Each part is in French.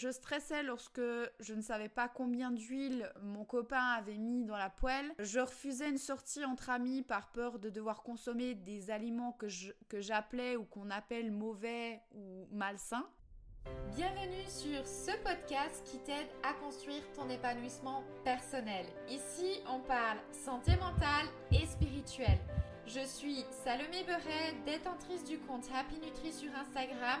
je stressais lorsque je ne savais pas combien d'huile mon copain avait mis dans la poêle. Je refusais une sortie entre amis par peur de devoir consommer des aliments que j'appelais ou qu'on appelle mauvais ou malsains. Bienvenue sur ce podcast qui t'aide à construire ton épanouissement personnel. Ici, on parle santé mentale et spirituelle. Je suis Salomé Beret, détentrice du compte Happy Nutri sur Instagram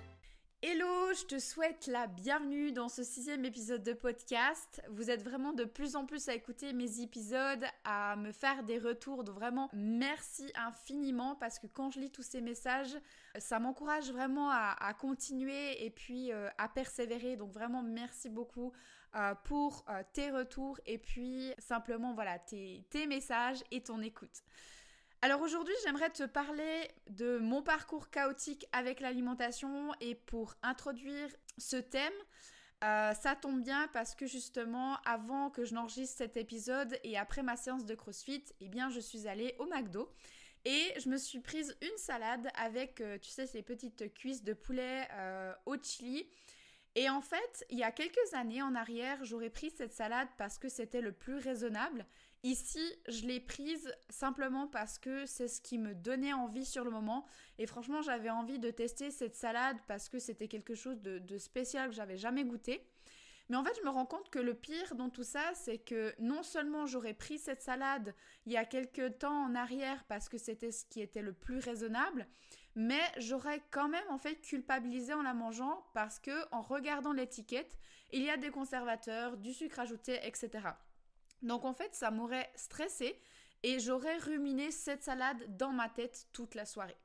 Hello, je te souhaite la bienvenue dans ce sixième épisode de podcast. Vous êtes vraiment de plus en plus à écouter mes épisodes, à me faire des retours. Donc vraiment, merci infiniment parce que quand je lis tous ces messages, ça m'encourage vraiment à, continuer et puis euh, à persévérer. Donc vraiment, merci beaucoup euh, pour euh, tes retours et puis simplement voilà tes messages et ton écoute. Alors aujourd'hui, j'aimerais te parler de mon parcours chaotique avec l'alimentation et pour introduire ce thème, euh, ça tombe bien parce que justement, avant que je n'enregistre cet épisode et après ma séance de CrossFit, eh bien, je suis allée au McDo et je me suis prise une salade avec, euh, tu sais, ces petites cuisses de poulet euh, au chili. Et en fait, il y a quelques années en arrière, j'aurais pris cette salade parce que c'était le plus raisonnable Ici, je l'ai prise simplement parce que c'est ce qui me donnait envie sur le moment. Et franchement, j'avais envie de tester cette salade parce que c'était quelque chose de, spécial que j'avais jamais goûté. Mais en fait, je me rends compte que le pire dans tout ça, c'est que non seulement j'aurais pris cette salade il y a quelques temps en arrière parce que c'était ce qui était le plus raisonnable, mais j'aurais quand même en fait culpabilisé en la mangeant parce que en regardant l'étiquette, il y a des conservateurs, du sucre ajouté, etc. Donc en fait, ça m'aurait stressé et j'aurais ruminé cette salade dans ma tête toute la soirée.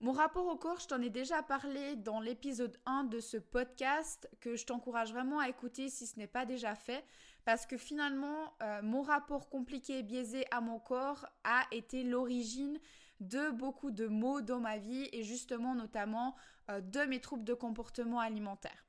Mon rapport au corps, je t'en ai déjà parlé dans l'épisode 1 de ce podcast que je t'encourage vraiment à écouter si ce n'est pas déjà fait parce que finalement euh, mon rapport compliqué et biaisé à mon corps a été l'origine de beaucoup de maux dans ma vie et justement notamment euh, de mes troubles de comportement alimentaire.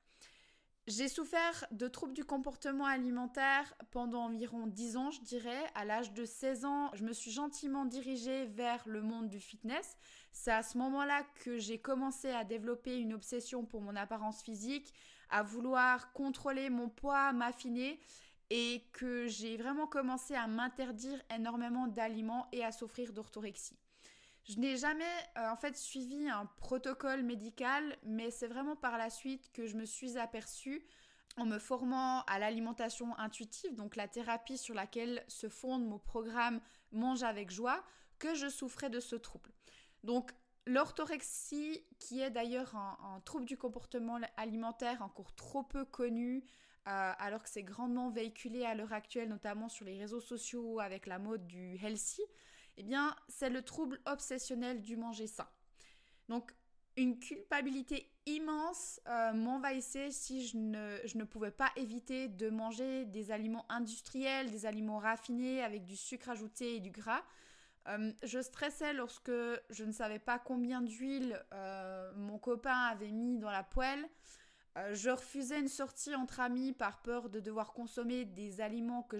J'ai souffert de troubles du comportement alimentaire pendant environ 10 ans, je dirais. À l'âge de 16 ans, je me suis gentiment dirigée vers le monde du fitness. C'est à ce moment-là que j'ai commencé à développer une obsession pour mon apparence physique, à vouloir contrôler mon poids, m'affiner et que j'ai vraiment commencé à m'interdire énormément d'aliments et à souffrir d'orthorexie. Je n'ai jamais euh, en fait suivi un protocole médical, mais c'est vraiment par la suite que je me suis aperçue en me formant à l'alimentation intuitive, donc la thérapie sur laquelle se fonde mon programme Mange avec joie, que je souffrais de ce trouble. Donc l'orthorexie, qui est d'ailleurs un, trouble du comportement alimentaire encore trop peu connu, euh, alors que c'est grandement véhiculé à l'heure actuelle, notamment sur les réseaux sociaux avec la mode du healthy, eh bien, c'est le trouble obsessionnel du manger sain. Donc, une culpabilité immense euh, m'envahissait si je ne, je ne, pouvais pas éviter de manger des aliments industriels, des aliments raffinés avec du sucre ajouté et du gras. Euh, je stressais lorsque je ne savais pas combien d'huile euh, mon copain avait mis dans la poêle. Euh, je refusais une sortie entre amis par peur de devoir consommer des aliments que,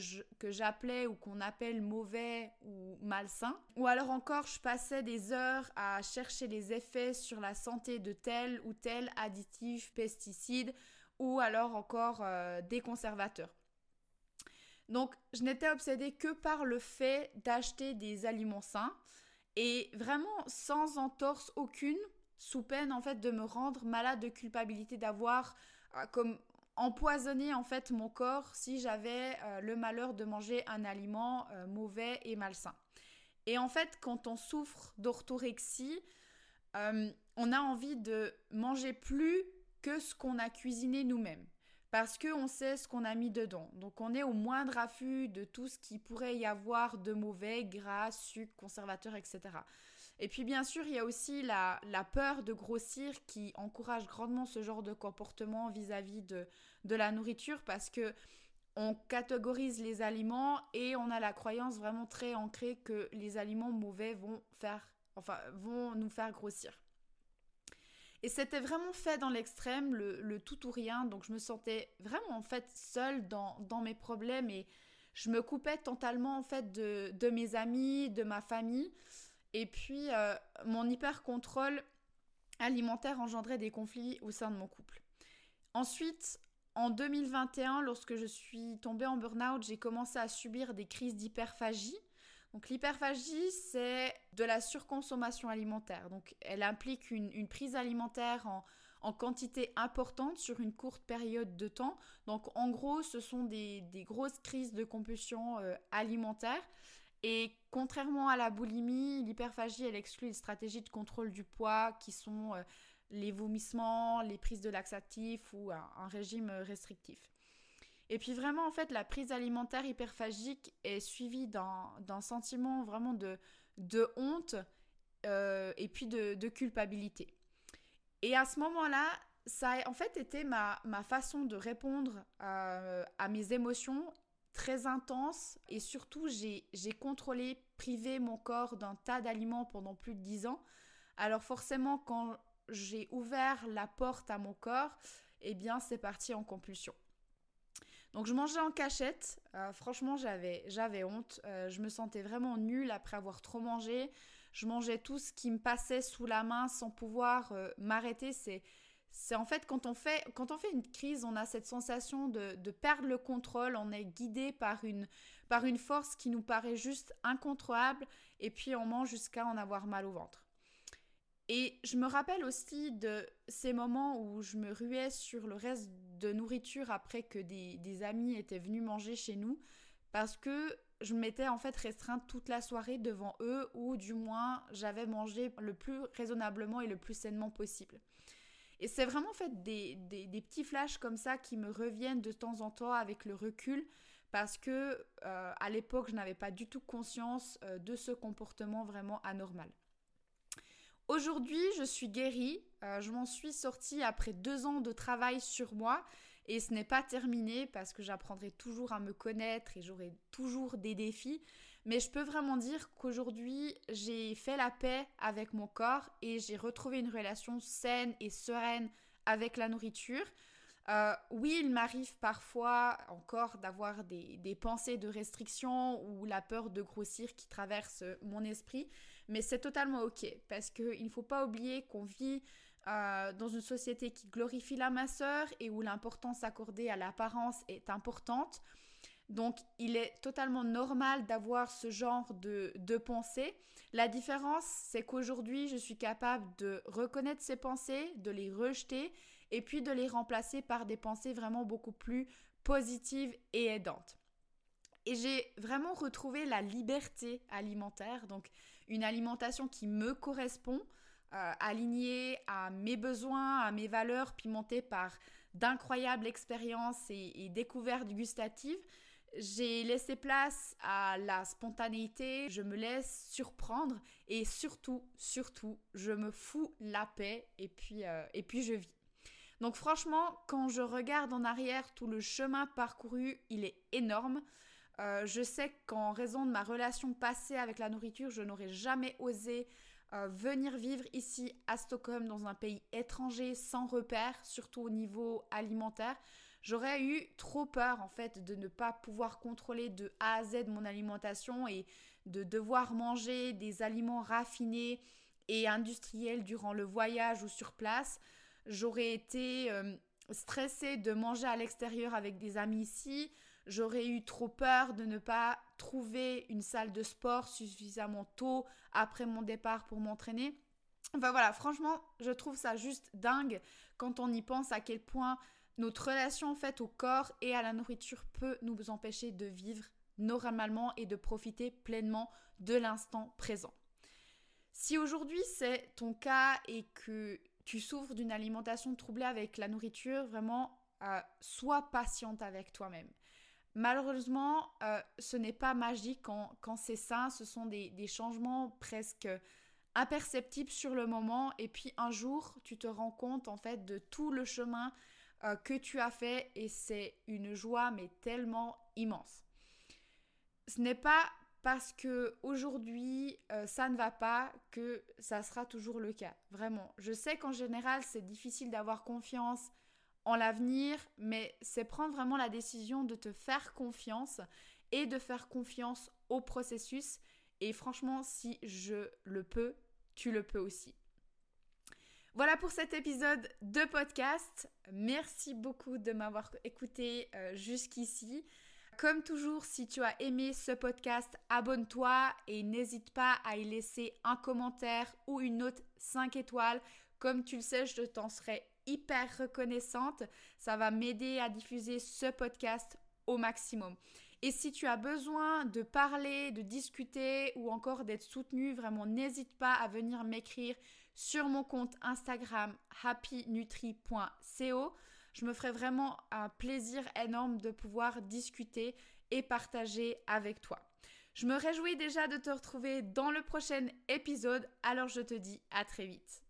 j'appelais ou qu'on appelle mauvais ou malsains. Ou alors encore, je passais des heures à chercher les effets sur la santé de tel ou tel additif, pesticide ou alors encore euh, des conservateurs. Donc, je n'étais obsédée que par le fait d'acheter des aliments sains et vraiment sans entorse aucune sous peine en fait de me rendre malade de culpabilité d'avoir euh, comme empoisonné en fait mon corps si j'avais euh, le malheur de manger un aliment euh, mauvais et malsain. Et en fait, quand on souffre d'orthorexie, on a envie de manger plus que ce qu'on a cuisiné nous-mêmes parce qu'on sait ce qu'on a mis dedans. Donc on est au moindre affût de tout ce qui pourrait y avoir de mauvais, gras, sucre, conservateur, etc. Et puis bien sûr, il y a aussi la, peur de grossir qui encourage grandement ce genre de comportement vis-à-vis de, de la nourriture parce que on catégorise les aliments et on a la croyance vraiment très ancrée que les aliments mauvais vont faire, enfin, vont nous faire grossir. Et c'était vraiment fait dans l'extrême, le, tout ou rien. Donc je me sentais vraiment en fait seule dans, mes problèmes et je me coupais totalement en fait de, mes amis, de ma famille. Et puis euh, mon hyper contrôle alimentaire engendrait des conflits au sein de mon couple. Ensuite, en 2021, lorsque je suis tombée en burn-out, j'ai commencé à subir des crises d'hyperphagie. L'hyperphagie, c'est de la surconsommation alimentaire. Donc elle implique une, prise alimentaire en, quantité importante sur une courte période de temps. Donc en gros, ce sont des, grosses crises de compulsion euh, alimentaire. Et contrairement à la boulimie, l'hyperphagie, elle exclut les stratégies de contrôle du poids qui sont euh, les vomissements, les prises de laxatifs ou un, régime restrictif. Et puis vraiment, en fait, la prise alimentaire hyperphagique est suivie d'un sentiment vraiment de, de honte euh, et puis de, culpabilité. Et à ce moment-là, ça a en fait été ma, façon de répondre à mes émotions très intenses et surtout j'ai contrôlé, privé mon corps d'un tas d'aliments pendant plus de dix ans. Alors forcément, quand j'ai ouvert la porte à mon corps, eh bien c'est parti en compulsion. Donc je mangeais en cachette, euh, franchement j'avais, j'avais honte, euh, je me sentais vraiment nulle après avoir trop mangé, je mangeais tout ce qui me passait sous la main sans pouvoir euh, m'arrêter, c'est, c'est en fait quand on, fait quand on fait une crise, on a cette sensation de, de perdre le contrôle, on est guidé par une, par une force qui nous paraît juste incontrôlable et puis on mange jusqu'à en avoir mal au ventre. Et je me rappelle aussi de ces moments où je me ruais sur le reste de nourriture après que des, amis étaient venus manger chez nous parce que je m'étais en fait restreinte toute la soirée devant eux ou du moins j'avais mangé le plus raisonnablement et le plus sainement possible. Et c'est vraiment en fait des, petits flashs comme ça qui me reviennent de temps en temps avec le recul parce que euh, à l'époque je n'avais pas du tout conscience euh, de ce comportement vraiment anormal. Aujourd'hui, je suis guérie. Euh, je m'en suis sortie après deux ans de travail sur moi. Et ce n'est pas terminé parce que j'apprendrai toujours à me connaître et j'aurai toujours des défis. Mais je peux vraiment dire qu'aujourd'hui, j'ai fait la paix avec mon corps et j'ai retrouvé une relation saine et sereine avec la nourriture. Euh, oui, il m'arrive parfois encore d'avoir des, des, pensées de restriction ou la peur de grossir qui traverse mon esprit, mais c'est totalement ok parce qu'il ne faut pas oublier qu'on vit euh, dans une société qui glorifie la masseur et où l'importance accordée à l'apparence est importante. Donc, il est totalement normal d'avoir ce genre de, de pensée. La différence, c'est qu'aujourd'hui, je suis capable de reconnaître ces pensées, de les rejeter et puis de les remplacer par des pensées vraiment beaucoup plus positives et aidantes. Et j'ai vraiment retrouvé la liberté alimentaire, donc une alimentation qui me correspond, euh, alignée à mes besoins, à mes valeurs, pimentée par d'incroyables expériences et, découvertes gustatives. J'ai laissé place à la spontanéité, je me laisse surprendre et surtout, surtout, je me fous la paix et puis, euh, et puis je vis. Donc franchement, quand je regarde en arrière, tout le chemin parcouru, il est énorme. Euh, je sais qu'en raison de ma relation passée avec la nourriture, je n'aurais jamais osé euh, venir vivre ici à Stockholm dans un pays étranger sans repère, surtout au niveau alimentaire. J'aurais eu trop peur en fait de ne pas pouvoir contrôler de A à Z mon alimentation et de devoir manger des aliments raffinés et industriels durant le voyage ou sur place. J'aurais été euh, stressée de manger à l'extérieur avec des amis ici. J'aurais eu trop peur de ne pas trouver une salle de sport suffisamment tôt après mon départ pour m'entraîner. Enfin voilà, franchement, je trouve ça juste dingue quand on y pense à quel point notre relation en au corps et à la nourriture peut nous empêcher de vivre normalement et de profiter pleinement de l'instant présent. Si aujourd'hui c'est ton cas et que tu souffres d'une alimentation troublée avec la nourriture, vraiment, euh, sois patiente avec toi-même. Malheureusement, euh, ce n'est pas magique quand, c'est sain, ce sont des, changements presque imperceptible sur le moment et puis un jour tu te rends compte en fait de tout le chemin euh, que tu as fait et c'est une joie mais tellement immense. Ce n'est pas parce que aujourd'hui euh, ça ne va pas que ça sera toujours le cas. Vraiment, je sais qu'en général c'est difficile d'avoir confiance en l'avenir, mais c'est prendre vraiment la décision de te faire confiance et de faire confiance au processus. Et franchement, si je le peux, tu le peux aussi. Voilà pour cet épisode de podcast. Merci beaucoup de m'avoir écouté euh, jusqu'ici. Comme toujours, si tu as aimé ce podcast, abonne-toi et n'hésite pas à y laisser un commentaire ou une note 5 étoiles. Comme tu le sais, je t'en serai hyper reconnaissante. Ça va m'aider à diffuser ce podcast au maximum. Et si tu as besoin de parler, de discuter ou encore d'être soutenu, vraiment n'hésite pas à venir m'écrire sur mon compte Instagram happynutri.co. Je me ferai vraiment un plaisir énorme de pouvoir discuter et partager avec toi. Je me réjouis déjà de te retrouver dans le prochain épisode, alors je te dis à très vite.